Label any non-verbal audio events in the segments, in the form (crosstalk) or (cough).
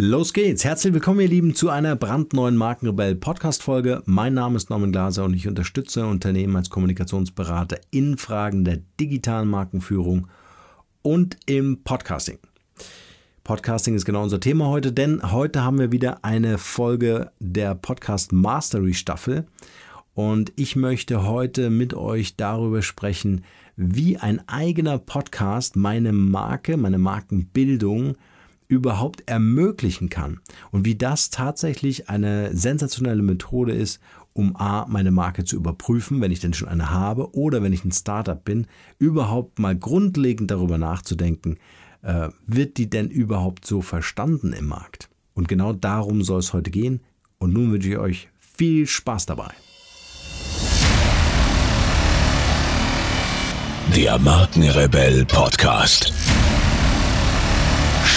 Los geht's. Herzlich willkommen, ihr Lieben, zu einer brandneuen Markenrebell Podcast Folge. Mein Name ist Norman Glaser und ich unterstütze Unternehmen als Kommunikationsberater in Fragen der digitalen Markenführung und im Podcasting. Podcasting ist genau unser Thema heute, denn heute haben wir wieder eine Folge der Podcast Mastery Staffel und ich möchte heute mit euch darüber sprechen, wie ein eigener Podcast meine Marke, meine Markenbildung überhaupt ermöglichen kann und wie das tatsächlich eine sensationelle Methode ist, um A, meine Marke zu überprüfen, wenn ich denn schon eine habe oder wenn ich ein Startup bin, überhaupt mal grundlegend darüber nachzudenken, äh, wird die denn überhaupt so verstanden im Markt? Und genau darum soll es heute gehen. Und nun wünsche ich euch viel Spaß dabei. Der Markenrebell Podcast.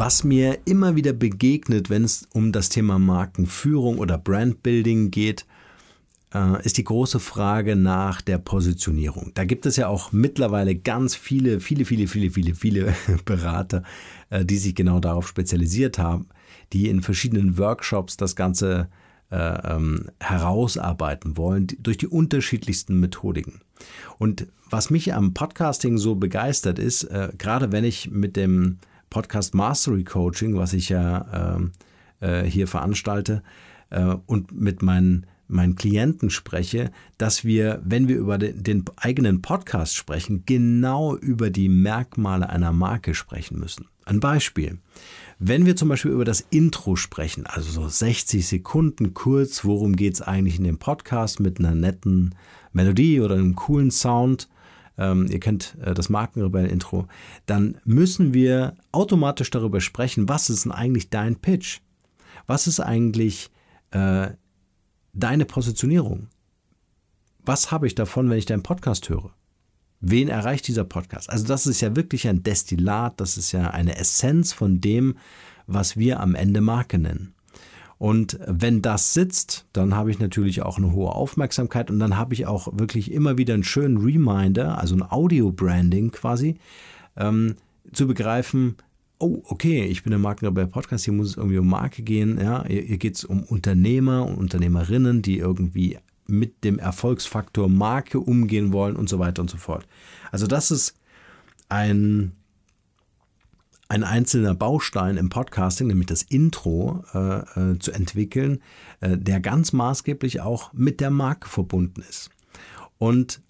Was mir immer wieder begegnet, wenn es um das Thema Markenführung oder Brandbuilding geht, äh, ist die große Frage nach der Positionierung. Da gibt es ja auch mittlerweile ganz viele, viele, viele, viele, viele, viele (laughs) Berater, äh, die sich genau darauf spezialisiert haben, die in verschiedenen Workshops das Ganze äh, ähm, herausarbeiten wollen, durch die unterschiedlichsten Methodiken. Und was mich am Podcasting so begeistert ist, gerade wenn ich mit dem Podcast Mastery Coaching, was ich ja ähm, äh, hier veranstalte äh, und mit meinen, meinen Klienten spreche, dass wir, wenn wir über den, den eigenen Podcast sprechen, genau über die Merkmale einer Marke sprechen müssen. Ein Beispiel. Wenn wir zum Beispiel über das Intro sprechen, also so 60 Sekunden kurz, worum geht es eigentlich in dem Podcast mit einer netten Melodie oder einem coolen Sound, ähm, ihr kennt äh, das Markenrebell-Intro, dann müssen wir automatisch darüber sprechen, was ist denn eigentlich dein Pitch? Was ist eigentlich äh, deine Positionierung? Was habe ich davon, wenn ich deinen Podcast höre? Wen erreicht dieser Podcast? Also das ist ja wirklich ein Destillat, das ist ja eine Essenz von dem, was wir am Ende Marke nennen. Und wenn das sitzt, dann habe ich natürlich auch eine hohe Aufmerksamkeit und dann habe ich auch wirklich immer wieder einen schönen Reminder, also ein Audio-Branding quasi, ähm, zu begreifen, oh, okay, ich bin der Markenrebell Podcast, hier muss es irgendwie um Marke gehen, ja, hier, hier geht es um Unternehmer und Unternehmerinnen, die irgendwie mit dem Erfolgsfaktor Marke umgehen wollen und so weiter und so fort. Also das ist ein ein einzelner Baustein im Podcasting, nämlich das Intro, äh, äh, zu entwickeln, äh, der ganz maßgeblich auch mit der Marke verbunden ist. Und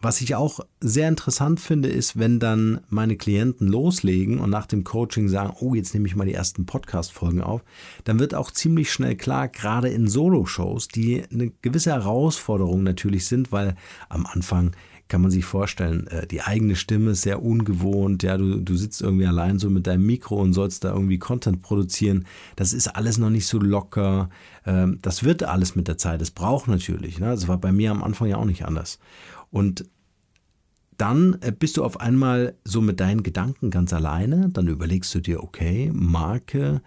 was ich auch sehr interessant finde, ist, wenn dann meine Klienten loslegen und nach dem Coaching sagen, oh, jetzt nehme ich mal die ersten Podcast-Folgen auf, dann wird auch ziemlich schnell klar, gerade in Solo-Shows, die eine gewisse Herausforderung natürlich sind, weil am Anfang kann man sich vorstellen, äh, die eigene Stimme ist sehr ungewohnt, ja, du, du sitzt irgendwie allein so mit deinem Mikro und sollst da irgendwie Content produzieren. Das ist alles noch nicht so locker. Ähm, das wird alles mit der Zeit. Es braucht natürlich. Ne? Das war bei mir am Anfang ja auch nicht anders. Und dann äh, bist du auf einmal so mit deinen Gedanken ganz alleine. Dann überlegst du dir, okay, Marke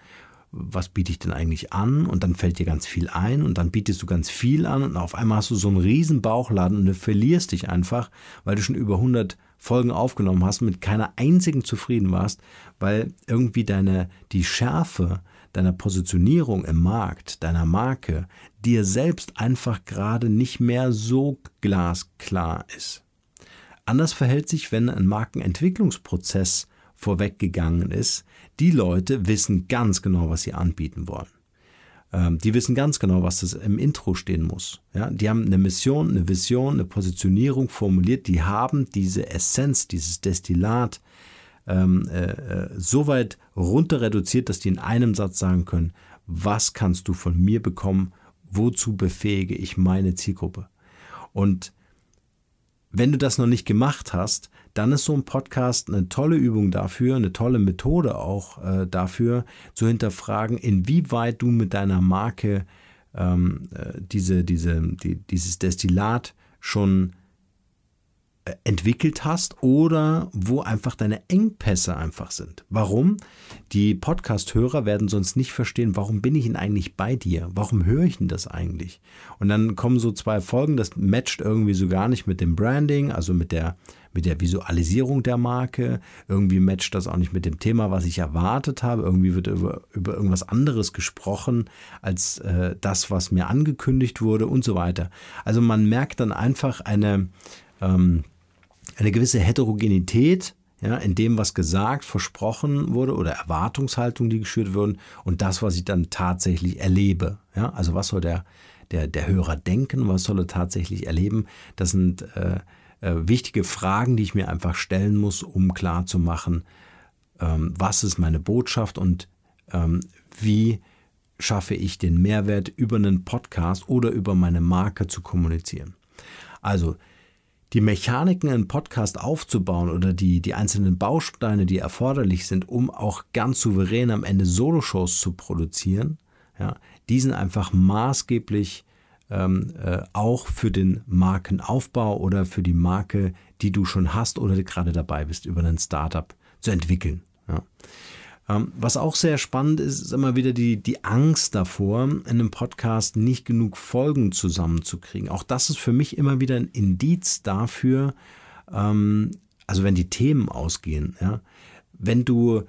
was biete ich denn eigentlich an? Und dann fällt dir ganz viel ein und dann bietest du ganz viel an und auf einmal hast du so einen riesen Bauchladen und du verlierst dich einfach, weil du schon über 100 Folgen aufgenommen hast, mit keiner einzigen zufrieden warst, weil irgendwie deine, die Schärfe deiner Positionierung im Markt, deiner Marke, dir selbst einfach gerade nicht mehr so glasklar ist. Anders verhält sich, wenn ein Markenentwicklungsprozess vorweggegangen ist, die Leute wissen ganz genau, was sie anbieten wollen. Ähm, die wissen ganz genau, was das im Intro stehen muss. Ja, die haben eine Mission, eine Vision, eine Positionierung formuliert. Die haben diese Essenz, dieses Destillat ähm, äh, äh, so weit runter reduziert, dass die in einem Satz sagen können, was kannst du von mir bekommen, wozu befähige ich meine Zielgruppe. Und wenn du das noch nicht gemacht hast, dann ist so ein Podcast eine tolle Übung dafür, eine tolle Methode auch äh, dafür, zu hinterfragen, inwieweit du mit deiner Marke ähm, äh, diese, diese, die, dieses Destillat schon äh, entwickelt hast oder wo einfach deine Engpässe einfach sind. Warum? Die Podcast-Hörer werden sonst nicht verstehen, warum bin ich denn eigentlich bei dir? Warum höre ich denn das eigentlich? Und dann kommen so zwei Folgen, das matcht irgendwie so gar nicht mit dem Branding, also mit der, mit der Visualisierung der Marke. Irgendwie matcht das auch nicht mit dem Thema, was ich erwartet habe. Irgendwie wird über, über irgendwas anderes gesprochen als äh, das, was mir angekündigt wurde und so weiter. Also man merkt dann einfach eine, ähm, eine gewisse Heterogenität ja, in dem, was gesagt, versprochen wurde oder Erwartungshaltungen, die geschürt wurden und das, was ich dann tatsächlich erlebe. Ja, also was soll der, der, der Hörer denken, was soll er tatsächlich erleben? Das sind äh, äh, wichtige Fragen, die ich mir einfach stellen muss, um klarzumachen, ähm, was ist meine Botschaft und ähm, wie schaffe ich den Mehrwert über einen Podcast oder über meine Marke zu kommunizieren. Also die Mechaniken einen Podcast aufzubauen oder die, die einzelnen Bausteine, die erforderlich sind, um auch ganz souverän am Ende Soloshows zu produzieren, ja, die sind einfach maßgeblich ähm, äh, auch für den Markenaufbau oder für die Marke, die du schon hast oder gerade dabei bist, über ein Startup zu entwickeln. Ja. Ähm, was auch sehr spannend ist, ist immer wieder die, die Angst davor, in einem Podcast nicht genug Folgen zusammenzukriegen. Auch das ist für mich immer wieder ein Indiz dafür, ähm, also wenn die Themen ausgehen, ja, wenn du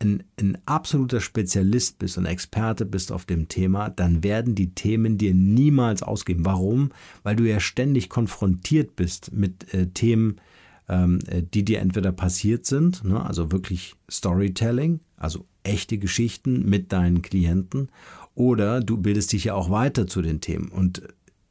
ein, ein, absoluter Spezialist bist und Experte bist auf dem Thema, dann werden die Themen dir niemals ausgehen. Warum? Weil du ja ständig konfrontiert bist mit äh, Themen, ähm, äh, die dir entweder passiert sind, ne, also wirklich Storytelling, also echte Geschichten mit deinen Klienten, oder du bildest dich ja auch weiter zu den Themen. Und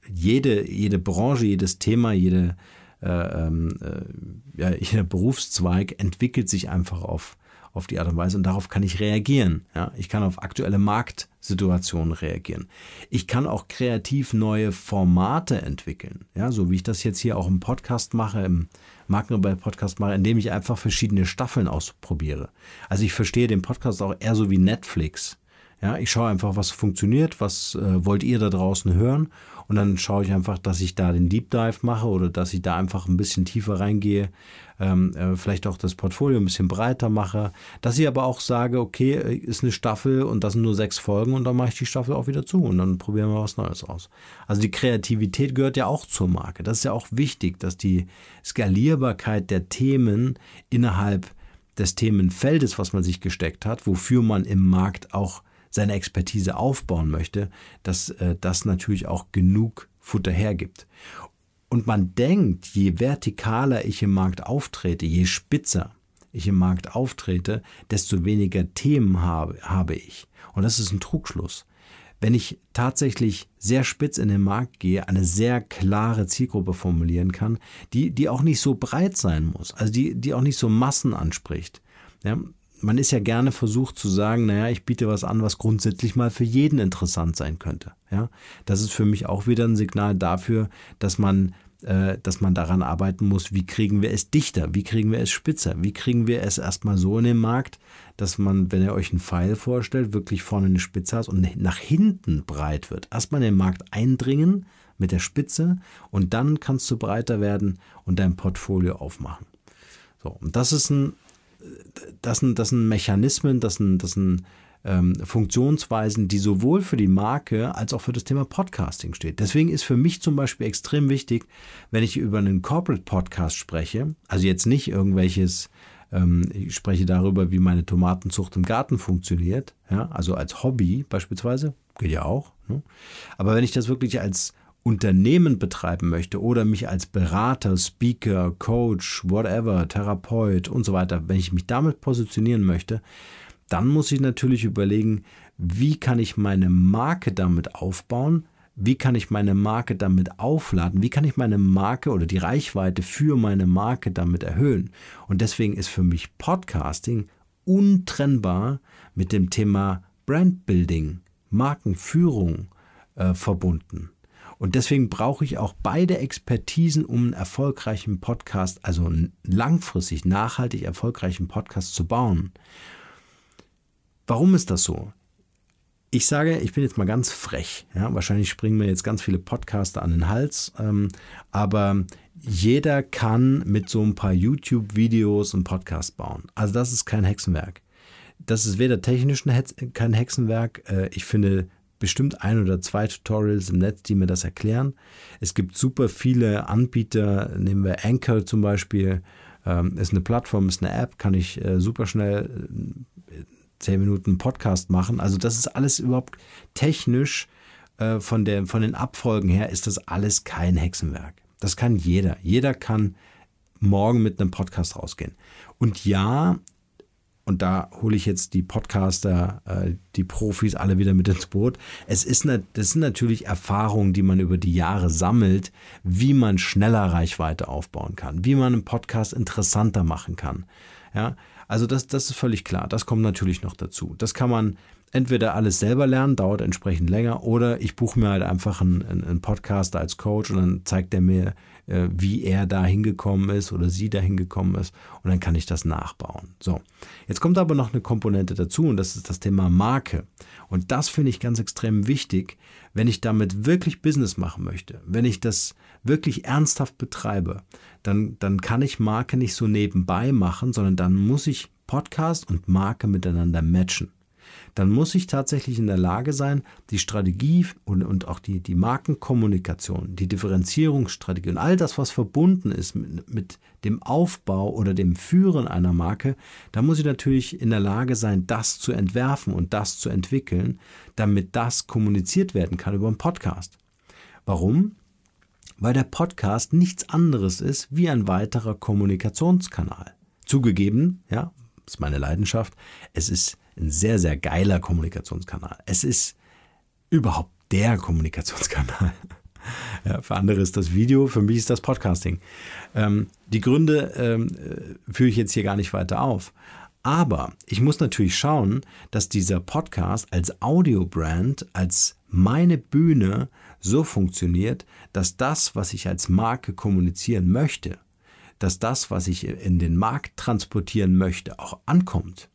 jede, jede Branche, jedes Thema, jede, äh, ähm, äh, ja, (laughs) jeder Berufszweig entwickelt sich einfach auf, auf die Art und Weise und darauf kann ich reagieren. Ja? Ich kann auf aktuelle Marktsituationen reagieren. Ich kann auch kreativ neue Formate entwickeln, ja, so wie ich das jetzt hier auch im Podcast mache, im Markenrebell-Podcast mache, indem ich einfach verschiedene Staffeln ausprobiere. Also ich verstehe den Podcast auch eher so wie Netflix. Ja, ich schaue einfach, was funktioniert, was äh, wollt ihr da draußen hören und dann schaue ich einfach, dass ich da den Deep Dive mache oder dass ich da einfach ein bisschen tiefer reingehe, ähm, äh, vielleicht auch das Portfolio ein bisschen breiter mache, dass ich aber auch sage, okay, äh, ist eine Staffel und das sind nur sechs Folgen und dann mache ich die Staffel auch wieder zu und dann probieren wir was Neues aus. Also die Kreativität gehört ja auch zur Marke. Das ist ja auch wichtig, dass die Skalierbarkeit der Themen innerhalb des Themenfeldes, was man sich gesteckt hat, wofür man im Markt auch seine Expertise aufbauen möchte, dass äh, das natürlich auch genug Futter hergibt. Und man denkt, je vertikaler ich im Markt auftrete, je spitzer ich im Markt auftrete, desto weniger Themen habe, habe ich. Und das ist ein Trugschluss. Wenn ich tatsächlich sehr spitz in den Markt gehe, eine sehr klare Zielgruppe formulieren kann, die, die auch nicht so breit sein muss, also die, die auch nicht so Massen anspricht. Ja, man ist ja gerne versucht zu sagen, naja, ich biete was an, was grundsätzlich mal für jeden interessant sein könnte. Ja, das ist für mich auch wieder ein Signal dafür, dass man, äh, dass man daran arbeiten muss, wie kriegen wir es dichter, wie kriegen wir es spitzer, wie kriegen wir es erstmal so in den Markt, dass man, wenn ihr euch einen Pfeil vorstellt, wirklich vorne eine Spitze hat und nach hinten breit wird. Erstmal in den Markt eindringen mit der Spitze und dann kannst du breiter werden und dein Portfolio aufmachen. So, und das ist ein das sind, das sind Mechanismen, das sind, das sind ähm, Funktionsweisen, die sowohl für die Marke als auch für das Thema Podcasting steht. Deswegen ist für mich zum Beispiel extrem wichtig, wenn ich über einen Corporate Podcast spreche, also jetzt nicht irgendwelches, ähm, ich spreche darüber, wie meine Tomatenzucht im Garten funktioniert, ja, also als Hobby beispielsweise, geht ja auch. Ne? Aber wenn ich das wirklich als Unternehmen betreiben möchte oder mich als Berater, Speaker, Coach, whatever, Therapeut und so weiter, wenn ich mich damit positionieren möchte, dann muss ich natürlich überlegen, wie kann ich meine Marke damit aufbauen, wie kann ich meine Marke damit aufladen, wie kann ich meine Marke oder die Reichweite für meine Marke damit erhöhen. Und deswegen ist für mich Podcasting untrennbar mit dem Thema Brandbuilding, Markenführung äh, verbunden. Und deswegen brauche ich auch beide Expertisen, um einen erfolgreichen Podcast, also einen langfristig, nachhaltig erfolgreichen Podcast zu bauen. Warum ist das so? Ich sage, ich bin jetzt mal ganz frech. Ja, wahrscheinlich springen mir jetzt ganz viele Podcaster an den Hals. Ähm, aber jeder kann mit so ein paar YouTube-Videos einen Podcast bauen. Also das ist kein Hexenwerk. Das ist weder technisch kein Hexenwerk. Äh, ich finde bestimmt ein oder zwei Tutorials im Netz, die mir das erklären. Es gibt super viele Anbieter, nehmen wir Anchor zum Beispiel, ähm, ist eine Plattform, ist eine App, kann ich äh, super schnell äh, zehn Minuten Podcast machen. Also das ist alles überhaupt technisch äh, von, der, von den Abfolgen her ist das alles kein Hexenwerk. Das kann jeder. Jeder kann morgen mit einem Podcast rausgehen. Und ja, und da hole ich jetzt die Podcaster, äh, die Profis alle wieder mit ins Boot. Es ist ne, das sind natürlich Erfahrungen, die man über die Jahre sammelt, wie man schneller Reichweite aufbauen kann, wie man einen Podcast interessanter machen kann. Ja, also das, das ist völlig klar. Das kommt natürlich noch dazu. Das kann man entweder alles selber lernen, dauert entsprechend länger, oder ich buche mir halt einfach einen, einen Podcaster als Coach und dann zeigt er mir, wie er da hingekommen ist oder sie da hingekommen ist und dann kann ich das nachbauen. So, jetzt kommt aber noch eine Komponente dazu und das ist das Thema Marke. Und das finde ich ganz extrem wichtig, wenn ich damit wirklich Business machen möchte, wenn ich das wirklich ernsthaft betreibe, dann, dann kann ich Marke nicht so nebenbei machen, sondern dann muss ich Podcast und Marke miteinander matchen dann muss ich tatsächlich in der Lage sein, die Strategie und, und auch die, die Markenkommunikation, die Differenzierungsstrategie und all das, was verbunden ist mit, mit dem Aufbau oder dem Führen einer Marke, da muss ich natürlich in der Lage sein, das zu entwerfen und das zu entwickeln, damit das kommuniziert werden kann über einen Podcast. Warum? Weil der Podcast nichts anderes ist wie ein weiterer Kommunikationskanal. Zugegeben, ja, ist meine Leidenschaft, es ist ein sehr, sehr geiler Kommunikationskanal. Es ist überhaupt der Kommunikationskanal. (laughs) Ja, für andere ist das Video, für mich ist das Podcasting. Ähm, die Gründe ähm, äh, führe ich jetzt hier gar nicht weiter auf. Aber ich muss natürlich schauen, dass dieser Podcast als Audiobrand, als meine Bühne so funktioniert, dass das, was ich als Marke kommunizieren möchte, dass das, was ich in den Markt transportieren möchte, auch ankommt.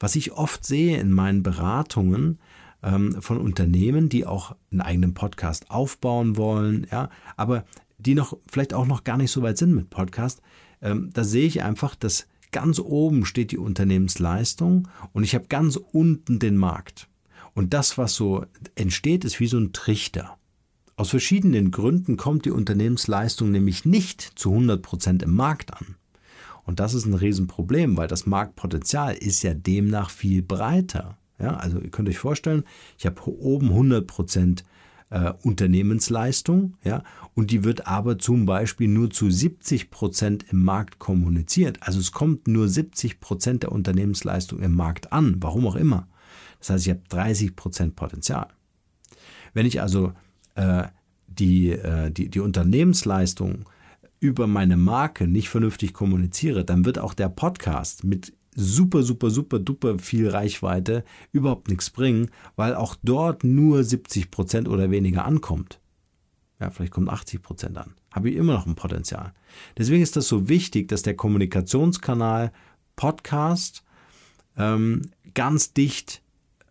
Was ich oft sehe in meinen Beratungen ähm, von Unternehmen, die auch einen eigenen Podcast aufbauen wollen, ja, aber die noch vielleicht auch noch gar nicht so weit sind mit Podcast, ähm, da sehe ich einfach, dass ganz oben steht die Unternehmensleistung und ich habe ganz unten den Markt. Und das, was so entsteht, ist wie so ein Trichter. Aus verschiedenen Gründen kommt die Unternehmensleistung nämlich nicht zu 100 Prozent im Markt an. Und das ist ein Riesenproblem, weil das Marktpotenzial ist ja demnach viel breiter. Ja, also ihr könnt euch vorstellen, ich habe oben 100 Prozent äh, Unternehmensleistung, ja, und die wird aber zum Beispiel nur zu 70 Prozent im Markt kommuniziert. Also es kommt nur 70 Prozent der Unternehmensleistung im Markt an, warum auch immer. Das heißt, ich habe 30 Prozent Potenzial. Wenn ich also äh, die, äh, die, die Unternehmensleistung über meine Marke nicht vernünftig kommuniziere, dann wird auch der Podcast mit super, super, super, duper viel Reichweite überhaupt nichts bringen, weil auch dort nur 70 Prozent oder weniger ankommt. Ja, vielleicht kommt 80 Prozent an. Habe ich immer noch ein Potenzial. Deswegen ist das so wichtig, dass der Kommunikationskanal Podcast ähm, ganz dicht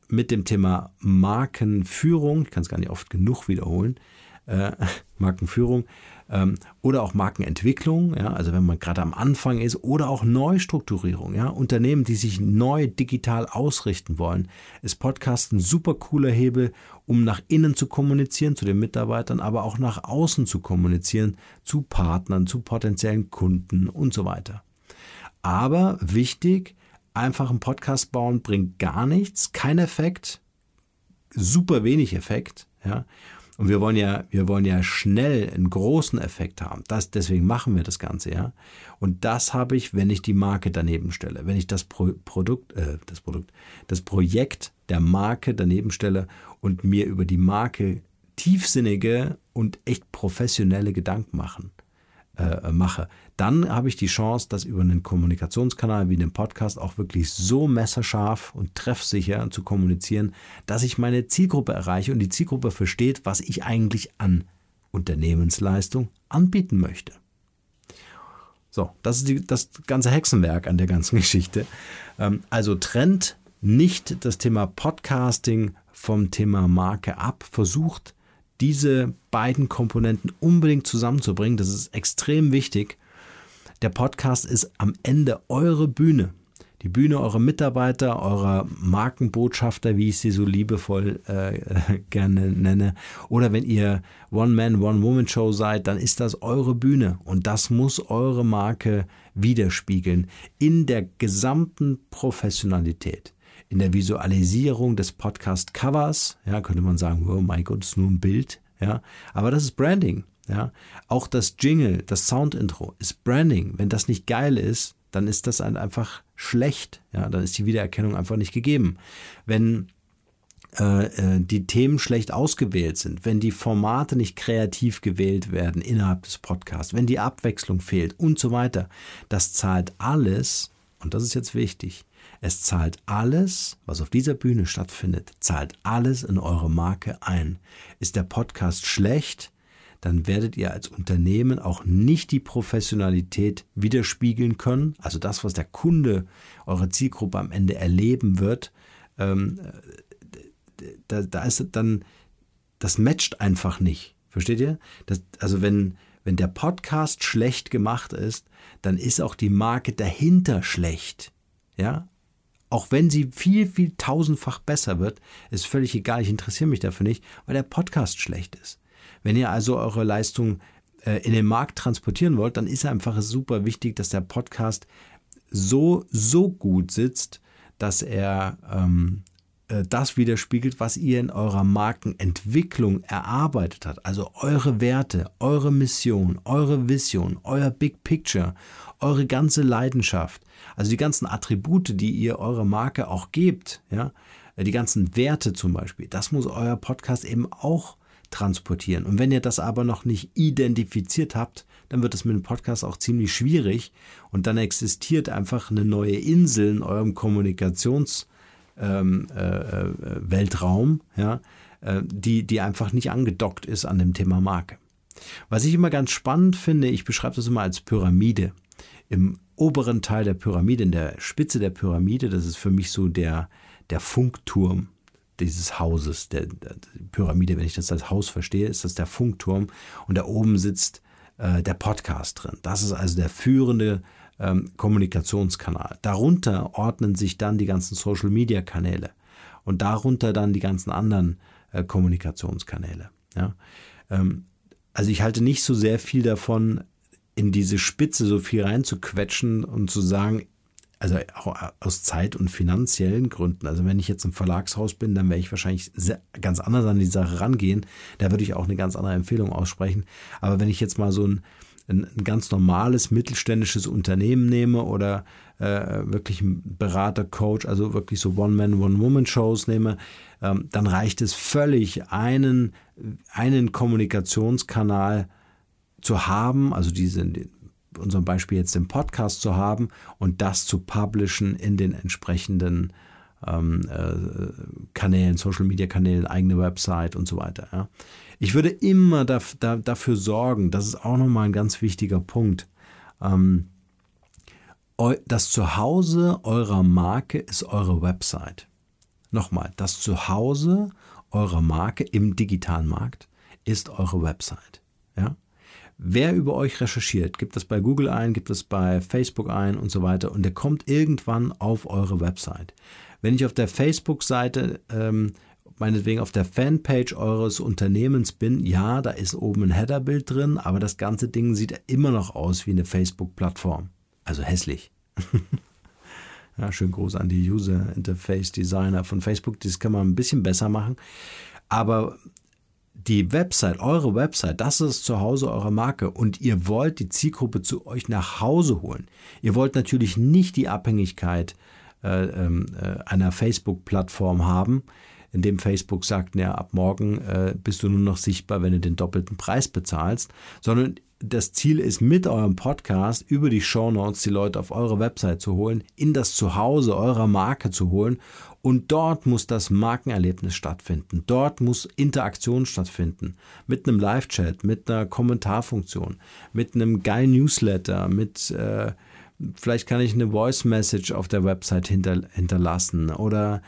mit dem Thema Markenführung, ich kann es gar nicht oft genug wiederholen, äh, (laughs) Markenführung, ähm, oder auch Markenentwicklung, ja, also wenn man gerade am Anfang ist, oder auch Neustrukturierung, ja, Unternehmen, die sich neu digital ausrichten wollen, ist Podcast ein super cooler Hebel, um nach innen zu kommunizieren, zu den Mitarbeitern, aber auch nach außen zu kommunizieren, zu Partnern, zu potenziellen Kunden und so weiter. Aber wichtig, einfach einen Podcast bauen bringt gar nichts, kein Effekt, super wenig Effekt, ja. Und wir wollen ja, wir wollen ja schnell einen großen Effekt haben. Das, deswegen machen wir das Ganze, ja. Und das habe ich, wenn ich die Marke daneben stelle, wenn ich das Pro Produkt, äh, das Produkt, das Projekt der Marke daneben stelle und mir über die Marke tiefsinnige und echt professionelle Gedanken machen äh, mache, dann habe ich die Chance, das über einen Kommunikationskanal wie den Podcast auch wirklich so messerscharf und treffsicher zu kommunizieren, dass ich meine Zielgruppe erreiche und die Zielgruppe versteht, was ich eigentlich an Unternehmensleistung anbieten möchte. So, das ist die, das ganze Hexenwerk an der ganzen (laughs) Geschichte. Ähm, also trennt nicht das Thema Podcasting vom Thema Marke ab, versucht diese beiden Komponenten unbedingt zusammenzubringen. Das ist extrem wichtig. Der Podcast ist am Ende eure Bühne die Bühne eurer Mitarbeiter, eurer Markenbotschafter, wie ich sie so liebevoll äh, (laughs) gerne nenne. Oder wenn ihr One-Man, One-Woman-Show seid, dann ist das eure Bühne und das muss eure Marke widerspiegeln in der gesamten Professionalität. In der Visualisierung des Podcast-Covers, ja, könnte man sagen, oh mein Gott, ist nur ein Bild, ja, aber das ist Branding. Ja, auch das Jingle, das Sound-Intro ist Branding. Wenn das nicht geil ist, dann ist das einfach schlecht. Ja, dann ist die Wiedererkennung einfach nicht gegeben. Wenn äh, äh, die Themen schlecht ausgewählt sind, wenn die Formate nicht kreativ gewählt werden innerhalb des Podcasts, wenn die Abwechslung fehlt und so weiter, das zahlt alles, und das ist jetzt wichtig, es zahlt alles, was auf dieser Bühne stattfindet, zahlt alles in eure Marke ein. Ist der Podcast schlecht, dann werdet ihr als Unternehmen auch nicht die Professionalität widerspiegeln können. Also das, was der Kunde, eure Zielgruppe am Ende erleben wird, ähm, da, da ist dann, das matcht einfach nicht. Versteht ihr? Das, also wenn, wenn der Podcast schlecht gemacht ist, dann ist auch die Marke dahinter schlecht. Ja, auch wenn sie viel, viel tausendfach besser wird, ist völlig egal, ich interessiere mich dafür nicht, weil der Podcast schlecht ist. Wenn ihr also eure Leistung äh, in den Markt transportieren wollt, dann ist einfach super wichtig, dass der Podcast so, so gut sitzt, dass er ähm, äh, das widerspiegelt, was ihr in eurer Markenentwicklung erarbeitet habt. Also eure Werte, eure Mission, eure Vision, euer Big Picture, eure ganze Leidenschaft. Also die ganzen Attribute, die ihr eurer Marke auch gebt, ja, die ganzen Werte zum Beispiel, das muss euer Podcast eben auch transportieren. Und wenn ihr das aber noch nicht identifiziert habt, dann wird es mit dem Podcast auch ziemlich schwierig und dann existiert einfach eine neue Insel in eurem Kommunikationsweltraum, ähm, äh, äh, ja, äh, die, die einfach nicht angedockt ist an dem Thema Marke. Was ich immer ganz spannend finde, ich beschreibe das immer als Pyramide. Im oberen Teil der Pyramide, in der Spitze der Pyramide, das ist für mich so der, der Funkturm dieses Hauses, der, der, Pyramide, wenn ich das als Haus verstehe, ist das der Funkturm und da oben sitzt äh, der Podcast drin. Das ist also der führende ähm, Kommunikationskanal. Darunter ordnen sich dann die ganzen Social-Media-Kanäle und darunter dann die ganzen anderen äh, Kommunikationskanäle. Ja? Ähm, also ich halte nicht so sehr viel davon, in diese Spitze so viel reinzuquetschen und zu sagen, also aus Zeit- und finanziellen Gründen. Also wenn ich jetzt im Verlagshaus bin, dann werde ich wahrscheinlich sehr, ganz anders an die Sache rangehen. Da würde ich auch eine ganz andere Empfehlung aussprechen. Aber wenn ich jetzt mal so ein, ein, ein ganz normales mittelständisches Unternehmen nehme oder äh, wirklich ein Berater, Coach, also wirklich so One-Man, One-Woman-Shows nehme, ähm, dann reicht es völlig, einen, einen Kommunikationskanal zu haben, also diese, unserem Beispiel jetzt den Podcast zu haben und das zu publishen in den entsprechenden ähm, äh, Kanälen, Social Media Kanälen, eigene Website und so weiter. Ja. Ich würde immer da, da, dafür sorgen, das ist auch nochmal ein ganz wichtiger Punkt. Ähm, das Zuhause eurer Marke ist eure Website. Nochmal, das Zuhause eurer Marke im digitalen Markt ist eure Website. Ja? Wer über euch recherchiert, gibt das bei Google ein, gibt es bei Facebook ein und so weiter und der kommt irgendwann auf eure Website. Wenn ich auf der Facebook-Seite, ähm, meinetwegen auf der Fanpage eures Unternehmens bin, ja, da ist oben ein Headerbild drin, aber das ganze Ding sieht immer noch aus wie eine Facebook-Plattform. Also hässlich. (laughs) ja, schön groß an die User Interface Designer von Facebook. Das kann man ein bisschen besser machen. Aber die Website, eure Website, das ist zu Hause eure Marke und ihr wollt die Zielgruppe zu euch nach Hause holen. Ihr wollt natürlich nicht die Abhängigkeit äh, ähm, äh, einer Facebook-Plattform haben, in dem Facebook sagt, ja, ab morgen äh, bist du nur noch sichtbar, wenn du den doppelten Preis bezahlst, sondern das Ziel ist, mit eurem Podcast über die Show Notes die Leute auf eure Website zu holen, in das Zuhause eurer Marke zu holen Und dort muss das Markenerlebnis stattfinden. Dort muss Interaktion stattfinden. Mit einem Live-Chat, mit einer Kommentarfunktion, mit einem geilen Newsletter, mit äh, vielleicht kann ich eine Voice-Message auf der Website hinter, hinterlassen oder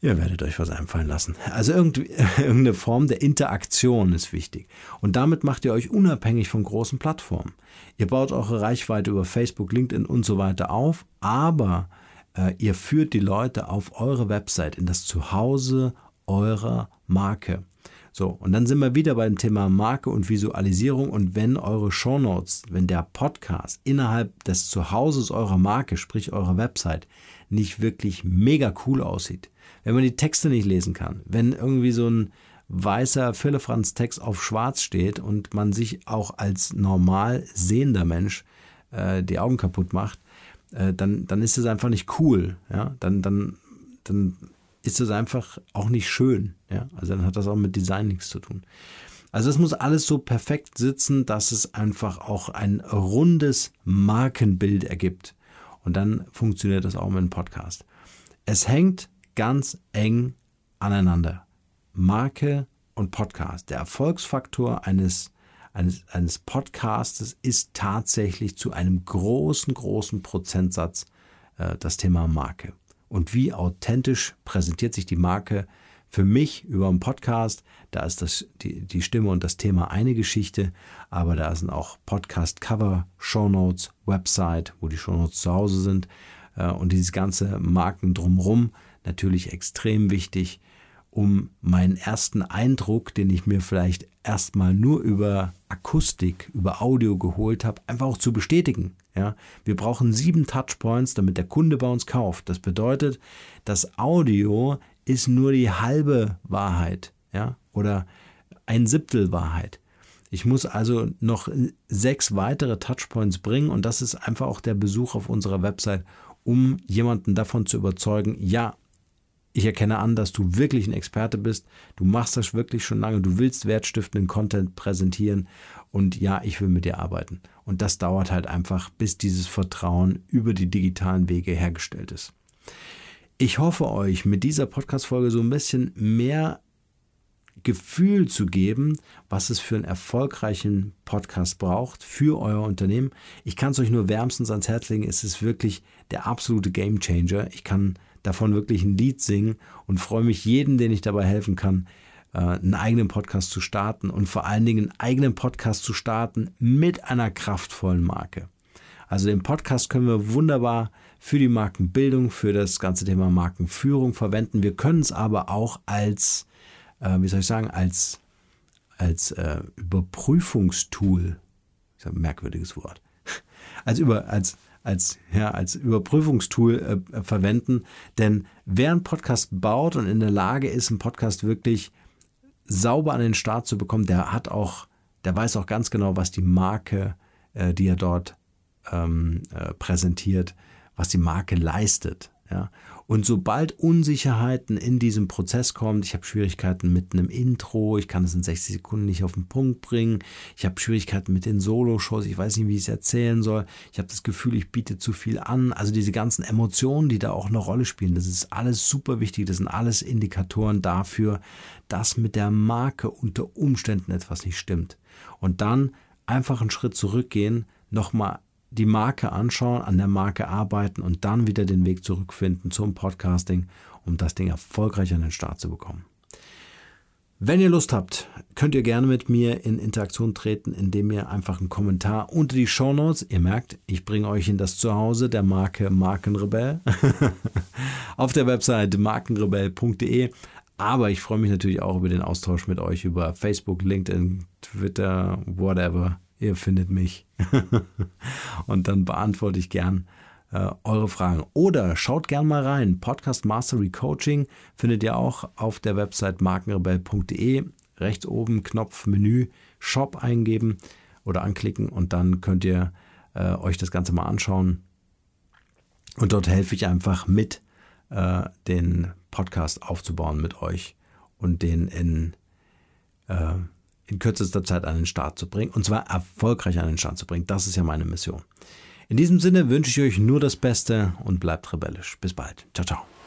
Ihr werdet euch was einfallen lassen. Also (laughs) irgendeine Form der Interaktion ist wichtig. Und damit macht ihr euch unabhängig von großen Plattformen. Ihr baut eure Reichweite über Facebook, LinkedIn und so weiter auf, aber äh, ihr führt die Leute auf eure Website in das Zuhause eurer Marke. So, und dann sind wir wieder beim Thema Marke und Visualisierung. Und wenn eure Shownotes, wenn der Podcast innerhalb des Zuhauses eurer Marke, sprich eurer Website, nicht wirklich mega cool aussieht, wenn man die Texte nicht lesen kann, wenn irgendwie so ein weißer Philippranz-Text auf schwarz steht und man sich auch als normal sehender Mensch äh, die Augen kaputt macht, äh, dann, dann ist es einfach nicht cool. Ja? Dann, dann, dann ist es einfach auch nicht schön. Ja? Also dann hat das auch mit Design nichts zu tun. Also es muss alles so perfekt sitzen, dass es einfach auch ein rundes Markenbild ergibt. Und dann funktioniert das auch mit einem Podcast. Es hängt ganz eng aneinander. Marke und Podcast. Der Erfolgsfaktor eines, eines, eines Podcastes ist tatsächlich zu einem großen, großen Prozentsatz äh, das Thema Marke. Und wie authentisch präsentiert sich die Marke für mich über einen Podcast? Da ist das, die, die Stimme und das Thema eine Geschichte, aber da sind auch Podcast-Cover, Shownotes, Website, wo die Shownotes zu Hause sind äh, und dieses ganze Marken drumrum natürlich extrem wichtig, um meinen ersten Eindruck, den ich mir vielleicht erstmal nur über Akustik, über Audio geholt habe, einfach auch zu bestätigen. Ja, wir brauchen sieben Touchpoints, damit der Kunde bei uns kauft. Das bedeutet, das Audio ist nur die halbe Wahrheit, ja, oder ein Siebtel Wahrheit. Ich muss also noch sechs weitere Touchpoints bringen und das ist einfach auch der Besuch auf unserer Website, um jemanden davon zu überzeugen, ja, ich erkenne an, dass du wirklich ein Experte bist. Du machst das wirklich schon lange. Du willst wertstiftenden Content präsentieren. Und ja, ich will mit dir arbeiten. Und das dauert halt einfach, bis dieses Vertrauen über die digitalen Wege hergestellt ist. Ich hoffe euch mit dieser Podcast-Folge so ein bisschen mehr Gefühl zu geben, was es für einen erfolgreichen Podcast braucht für euer Unternehmen. Ich kann es euch nur wärmstens ans Herz legen. Es ist wirklich der absolute Game Changer. Ich kann davon wirklich ein Lied singen und freue mich jeden, den ich dabei helfen kann, äh, einen eigenen Podcast zu starten und vor allen Dingen einen eigenen Podcast zu starten mit einer kraftvollen Marke. Also den Podcast können wir wunderbar für die Markenbildung, für das ganze Thema Markenführung verwenden. Wir können es aber auch als, äh, wie soll ich sagen, als, als äh, Überprüfungstool, ist ein merkwürdiges Wort, (laughs) als, über, als, als, ja, als Überprüfungstool äh, verwenden. Denn wer einen Podcast baut und in der Lage ist, einen Podcast wirklich sauber an den Start zu bekommen, der hat auch, der weiß auch ganz genau, was die Marke, äh, die er dort ähm, äh, präsentiert, was die Marke leistet. Ja? Und sobald Unsicherheiten in diesem Prozess kommt, ich habe Schwierigkeiten mit einem Intro, ich kann es in 60 Sekunden nicht auf den Punkt bringen, ich habe Schwierigkeiten mit den Solo-Shows, ich weiß nicht, wie ich es erzählen soll, ich habe das Gefühl, ich biete zu viel an. Also diese ganzen Emotionen, die da auch eine Rolle spielen, das ist alles super wichtig, das sind alles Indikatoren dafür, dass mit der Marke unter Umständen etwas nicht stimmt. Und dann einfach einen Schritt zurückgehen, nochmal die Marke anschauen, an der Marke arbeiten und dann wieder den Weg zurückfinden zum Podcasting, um das Ding erfolgreich an den Start zu bekommen. Wenn ihr Lust habt, könnt ihr gerne mit mir in Interaktion treten, indem ihr einfach einen Kommentar unter die Show Notes, ihr merkt, ich bringe euch in das Zuhause der Marke Markenrebell, (laughs) auf der Website markenrebell.de. Aber ich freue mich natürlich auch über den Austausch mit euch über Facebook, LinkedIn, Twitter, whatever ihr findet mich. (laughs) und dann beantworte ich gern äh, eure Fragen. Oder schaut gern mal rein. Podcast Mastery Coaching findet ihr auch auf der Website markenrebell.de. Rechts oben Knopf Menü Shop eingeben oder anklicken und dann könnt ihr äh, euch das Ganze mal anschauen. Und dort helfe ich einfach mit, äh, den Podcast aufzubauen mit euch und den in äh, in kürzester Zeit an den Start zu bringen und zwar erfolgreich an den Start zu bringen. Das ist ja meine Mission. In diesem Sinne wünsche ich euch nur das Beste und bleibt rebellisch. Bis bald. Ciao, ciao.